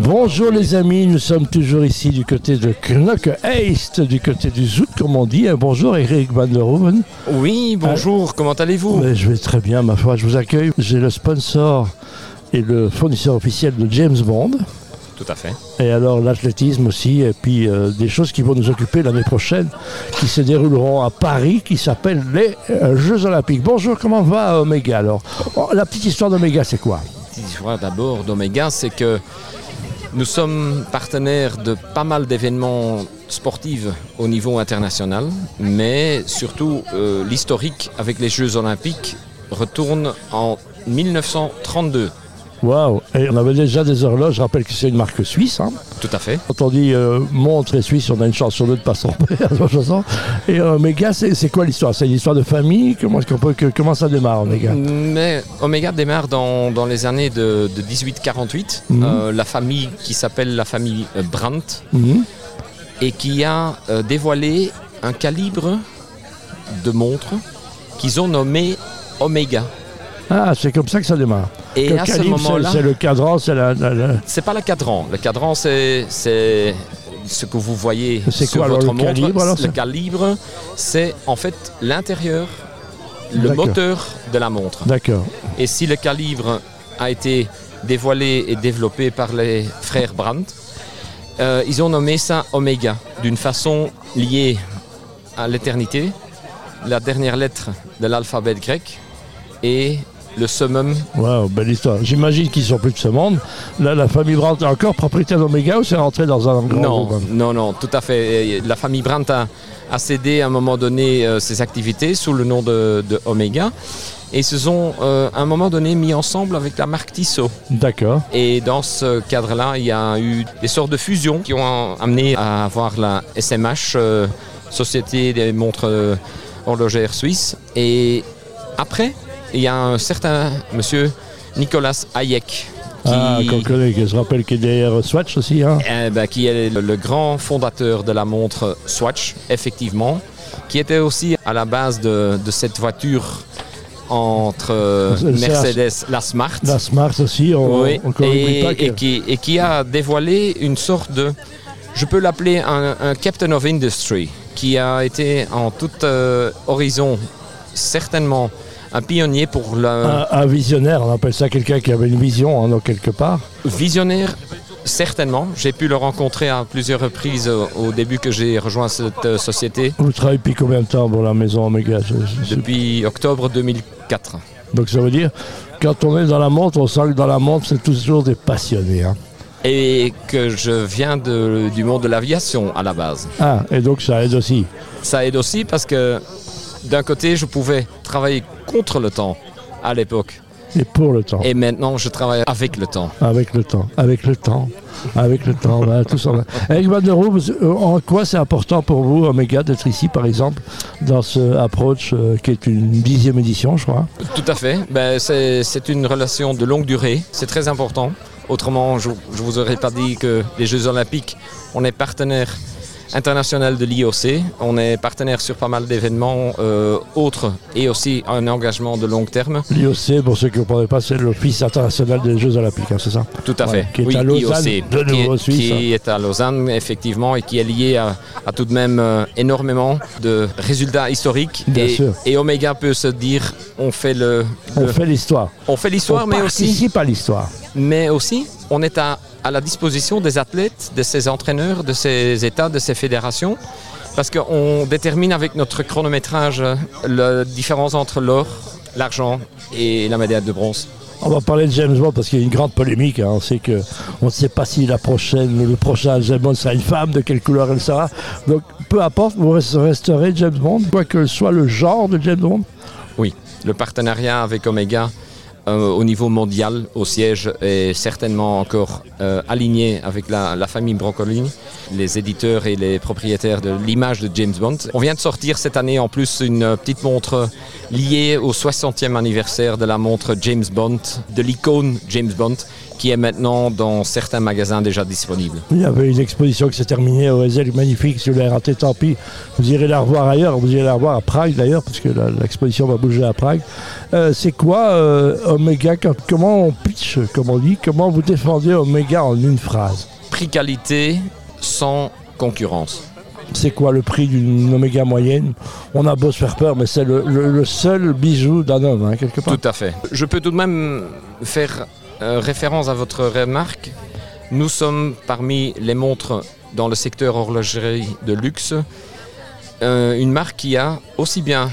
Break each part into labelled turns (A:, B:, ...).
A: Bonjour les amis, nous sommes toujours ici du côté de Knock East, du côté du Zouk comme on dit. Bonjour Eric Van der Hoeven.
B: Oui, bonjour, comment allez-vous?
A: Je vais très bien ma foi, je vous accueille. J'ai le sponsor et le fournisseur officiel de James Bond.
B: Tout à fait.
A: Et alors l'athlétisme aussi, et puis euh, des choses qui vont nous occuper l'année prochaine, qui se dérouleront à Paris, qui s'appellent les euh, Jeux Olympiques. Bonjour, comment va Omega alors? Oh, La petite histoire d'Omega, c'est quoi?
B: Petite histoire d'abord d'Omega, c'est que nous sommes partenaires de pas mal d'événements sportifs au niveau international, mais surtout euh, l'historique avec les Jeux Olympiques retourne en 1932.
A: Waouh Et on avait déjà des horloges, je rappelle que c'est une marque suisse. hein.
B: Tout à fait.
A: Quand on dit euh, montre et suisse, on a une chance sur deux de pas s'en. Et euh, Omega, c'est quoi l'histoire? C'est une histoire de famille? Comment, que- ça démarre, Omega?
B: Mais Omega démarre dans, dans les années de, de 1848.
A: Mhm.
B: Euh, la famille qui s'appelle la famille Brandt
A: Mhm.
B: et qui a dévoilé un calibre de montre qu'ils ont nommé Omega.
A: Ah, c'est comme ça que ça démarre.
B: Et
A: Le
B: à ce
A: calibre,
B: moment-là,
A: c'est le cadran, c'est la, la- la-
B: c'est pas le cadran. Le cadran, c'est c'est ce que vous voyez sur
A: quoi, alors,
B: votre
A: le
B: montre.
A: calibre, alors,
B: le calibre, c'est en fait l'intérieur, le moteur de la montre.
A: D'accord.
B: Et si le calibre a été dévoilé et développé par les frères Brandt, euh, ils ont nommé ça Oméga, d'une façon liée à l'éternité, la dernière lettre de l'alphabet grec et le summum.
A: Waouh, belle histoire. J'imagine qu'ils sont plus de ce monde. La, la famille Brandt est encore propriétaire d'Omega ou c'est rentré dans un grand
B: Non,
A: groupe?
B: non, non, tout à fait. La famille Brandt a, a cédé à un moment donné euh, ses activités sous le nom de, de Omega et se sont euh, à un moment donné mis ensemble avec la marque Tissot.
A: D'accord.
B: Et dans ce cadre-là, il y a eu des sortes de fusions qui ont amené à avoir la SMH, euh, Société des montres horlogères suisses. Et après, il y a un certain monsieur Nicolas Hayek qui,
A: Ah, qu'on connaît, je rappelle qu'il est derrière Swatch aussi. Hein.
B: eh ben, qui est le, le grand fondateur de la montre Swatch, effectivement, qui était aussi à la base de, de cette voiture entre euh, Mercedes, la Smart.
A: La Smart aussi, on
B: Oui,
A: on
B: et,
A: pas
B: et qui, et qui a dévoilé une sorte de, je peux l'appeler un, un Captain of Industry, qui a été en tout euh, horizon certainement un pionnier pour le
A: un, un visionnaire, on appelle ça quelqu'un qui avait une vision hein, quelque part.
B: visionnaire. Certainement, j'ai pu le rencontrer à plusieurs reprises au, au début que j'ai rejoint cette euh, société,
A: Vous travaillez depuis combien de temps pour la maison Omega?
B: Depuis octobre 2004.
A: Donc ça veut dire, quand on est dans la montre, on sent que dans la montre, c'est toujours des passionnés. hein.
B: Et que je viens de- du monde de l'aviation à la base.
A: Ah, et donc ça aide aussi.
B: Ça aide aussi parce que d'un côté, je pouvais travailler contre le temps à l'époque.
A: Et pour le temps.
B: Et maintenant, je travaille avec le temps.
A: Avec le temps. Avec le temps. Avec le temps. voilà, tout ça. Eric Van der Rohe, vous- euh, en quoi c'est important pour vous, Omega, d'être ici, par exemple, dans ce approach euh, qui est une dixième édition, je crois?
B: Tout à fait. Ben, c'est c'est une relation de longue durée. C'est très important. Autrement, je ne vous aurais pas dit que les Jeux Olympiques, on est partenaire international de l'IOC. On est partenaire sur pas mal d'événements euh, autres et aussi un engagement de long terme.
A: L'IOC, pour ceux qui ne comprennent pas, c'est l'Office international des Jeux Olympiques, hein, c'est ça
B: Tout à
A: Voilà,
B: fait.
A: qui est
B: oui,
A: à Lausanne,
B: IOC,
A: de
B: qui, est,
A: Suisse,
B: qui
A: hein.
B: est à Lausanne, effectivement, et qui est lié à, à tout de même euh, énormément de résultats historiques.
A: Bien
B: et,
A: sûr.
B: et Omega peut se dire, on fait le,
A: On fait l'histoire.
B: on fait l'histoire,
A: On
B: mais aussi,
A: participe à l'histoire.
B: mais aussi, on est à, à la disposition des athlètes, de ces entraîneurs, de ces États, de ces fédérations, parce qu'on détermine avec notre chronométrage euh, la différence entre l'or, l'argent et la médaille de bronze.
A: On va parler de James Bond parce qu'il y a une grande polémique. hein. On sait que on ne sait pas si la prochaine, le prochain James Bond sera une femme, de quelle couleur elle sera. Donc peu importe, vous rest- resterez James Bond, quoi que soit le genre de James Bond.
B: Oui, le partenariat avec Omega euh, au niveau mondial au siège est certainement encore euh, aligné avec la, la famille Broccoli, les éditeurs et les propriétaires de l'image de James Bond. On vient de sortir cette année en plus une petite montre liée au 60e anniversaire de la montre James Bond, de l'icône James Bond, qui est maintenant dans certains magasins déjà disponible.
A: Il y avait une exposition qui s'est terminée au Ezel magnifique, si vous l'avez raté, tant pis. Vous irez la revoir ailleurs, vous irez la revoir à Prague d'ailleurs, parce que l'exposition va bouger à Prague. Euh, c'est quoi euh, Omega Comment on pitch, comme on dit Comment vous défendez Omega en une phrase?
B: Prix qualité sans concurrence.
A: C'est quoi le prix d'une Omega moyenne? On a beau se faire peur, mais c'est le, seul bijou d'un homme, hein, quelque part.
B: Tout à fait. Je peux tout de même faire euh, référence à votre remarque. Nous sommes parmi les montres dans le secteur horlogerie de luxe, euh, une marque qui a aussi bien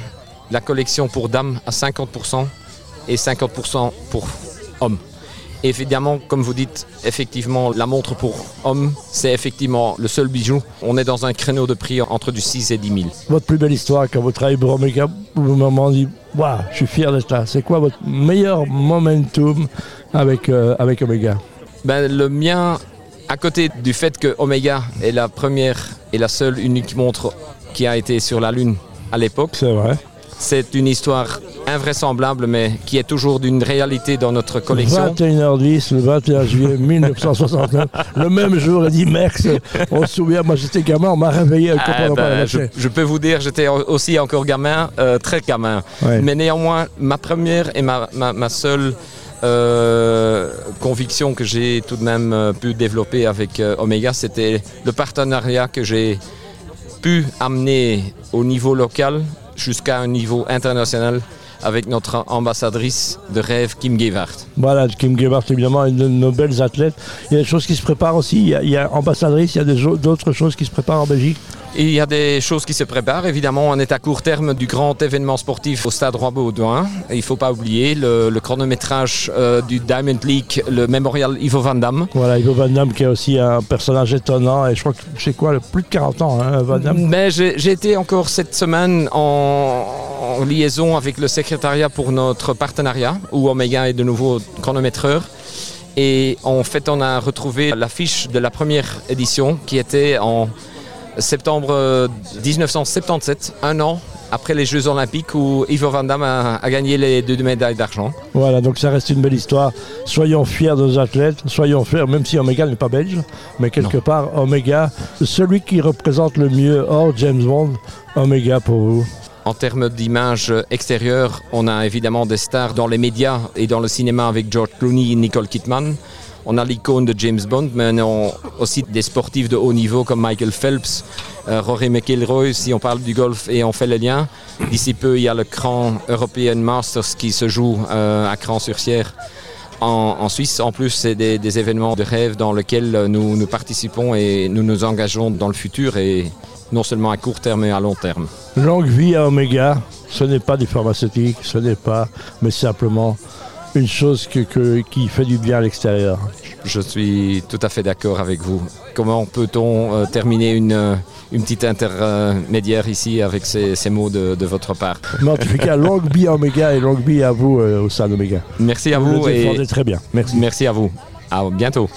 B: la collection pour dames à 50% et 50% pour hommes. Évidemment, comme vous dites, effectivement, la montre pour homme, c'est effectivement le seul bijou. On est dans un créneau de prix entre du 6 et 10 000.
A: Votre plus belle histoire quand vous travaillez pour Omega, vous m'avez dit, waouh, je suis fier d'être là. C'est quoi votre meilleur momentum avec, euh, avec Omega?
B: Ben, Le mien, à côté du fait que Omega est la première et la seule unique montre qui a été sur la Lune à l'époque.
A: C'est vrai.
B: C'est une histoire invraisemblable, mais qui est toujours d'une réalité dans notre collection.
A: 21h10, le 21 juillet 1969, le même jour, il dit Merx. On se souvient, moi j'étais gamin, on m'a réveillé avec
B: ah, ben, je, je, peux vous dire, j'étais aussi encore gamin, euh, très gamin. Mais néanmoins, ma première et ma, ma, seule euh, conviction que j'ai tout de même euh, pu développer avec Omega, c'était le partenariat que j'ai pu amener au niveau local jusqu'à un niveau international avec notre ambassadrice de rêve, Kim Gewart.
A: Voilà, Kim Gewart, évidemment, une de nos belles athlètes. Il y a des choses qui se préparent aussi. Il y a, il y a ambassadrice, il y a d'autres choses qui se préparent en Belgique.
B: Il y a des choses qui se préparent. Évidemment, on est à court terme du grand événement sportif au stade Roi-Baudouin. Il ne faut pas oublier le, chronométrage euh, du Diamond League, le mémorial Ivo Van Damme.
A: Voilà, Ivo Van Damme qui est aussi un personnage étonnant. Et je crois que c'est quoi, plus de 40 ans, hein, Van Damme?
B: Mais j'ai été encore cette semaine en, en liaison avec le secrétariat pour notre partenariat, où Omega est de nouveau chronométreur. Et en fait, on a retrouvé l'affiche de la première édition qui était en septembre 1977, un an après les Jeux Olympiques où Ivo Van Damme a, gagné les deux médailles d'argent.
A: Voilà, donc ça reste une belle histoire. Soyons fiers de nos athlètes, soyons fiers, même si Omega n'est pas belge, mais quelque part, Omega, celui qui représente le mieux hors James Bond, Omega pour vous.
B: En termes d'image extérieure, on a évidemment des stars dans les médias et dans le cinéma avec George Clooney et Nicole Kidman. On a l'icône de James Bond, mais on a aussi des sportifs de haut niveau comme Michael Phelps, euh, Rory McIlroy, si on parle du golf et on fait le lien. D'ici peu, il y a le Cran European Masters qui se joue euh, à Cran-sur-Sierre. En, Suisse, en plus, c'est des, événements de rêve dans lesquels nous, participons et nous nous engageons dans le futur non seulement à court terme mais à long terme.
A: Longue vie à Omega, ce n'est pas des pharmaceutiques, ce n'est pas, mais simplement une chose qui fait du bien à l'extérieur.
B: Je suis tout à fait d'accord avec vous. Comment peut-on euh, terminer une, euh, une petite intermédiaire ici avec ces, mots de, votre part?
A: En tout cas, longue vie à Omega et longue vie à vous euh, au sein d'Omega.
B: Merci à
A: vous.
B: vous
A: et très bien.
B: Merci. Merci à vous. À bientôt.